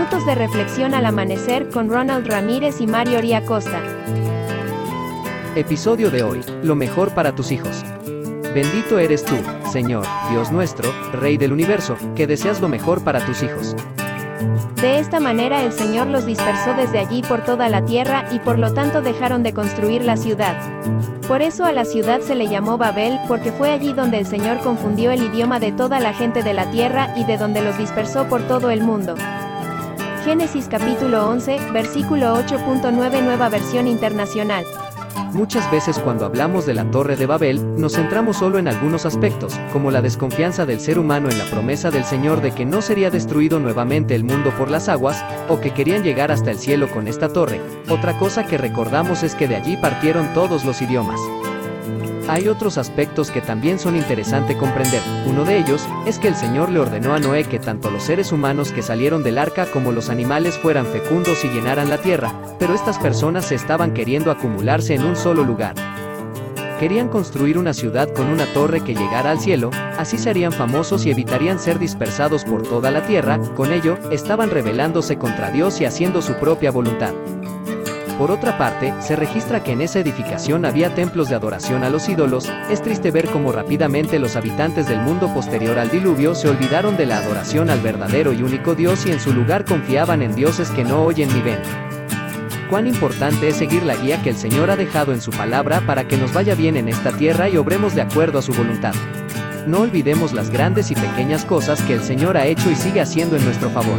Minutos de reflexión al amanecer con Ronald Ramírez y Mario Costa. Episodio de hoy, lo mejor para tus hijos. Bendito eres tú, Señor, Dios nuestro, Rey del universo, que deseas lo mejor para tus hijos. De esta manera el Señor los dispersó desde allí por toda la tierra y por lo tanto dejaron de construir la ciudad. Por eso a la ciudad se le llamó Babel, porque fue allí donde el Señor confundió el idioma de toda la gente de la tierra y de donde los dispersó por todo el mundo. Génesis capítulo 11, versículo 8.9 Nueva versión internacional. Muchas veces cuando hablamos de la Torre de Babel, nos centramos solo en algunos aspectos, como la desconfianza del ser humano en la promesa del Señor de que no sería destruido nuevamente el mundo por las aguas, o que querían llegar hasta el cielo con esta torre. Otra cosa que recordamos es que de allí partieron todos los idiomas. Hay otros aspectos que también son interesante comprender. Uno de ellos es que el Señor le ordenó a Noé que tanto los seres humanos que salieron del arca como los animales fueran fecundos y llenaran la tierra, pero estas personas se estaban queriendo acumularse en un solo lugar. Querían construir una ciudad con una torre que llegara al cielo, así serían famosos y evitarían ser dispersados por toda la tierra, con ello, estaban rebelándose contra Dios y haciendo su propia voluntad. Por otra parte, se registra que en esa edificación había templos de adoración a los ídolos, es triste ver cómo rápidamente los habitantes del mundo posterior al diluvio se olvidaron de la adoración al verdadero y único Dios y en su lugar confiaban en dioses que no oyen ni ven. Cuán importante es seguir la guía que el Señor ha dejado en su palabra para que nos vaya bien en esta tierra y obremos de acuerdo a su voluntad. No olvidemos las grandes y pequeñas cosas que el Señor ha hecho y sigue haciendo en nuestro favor.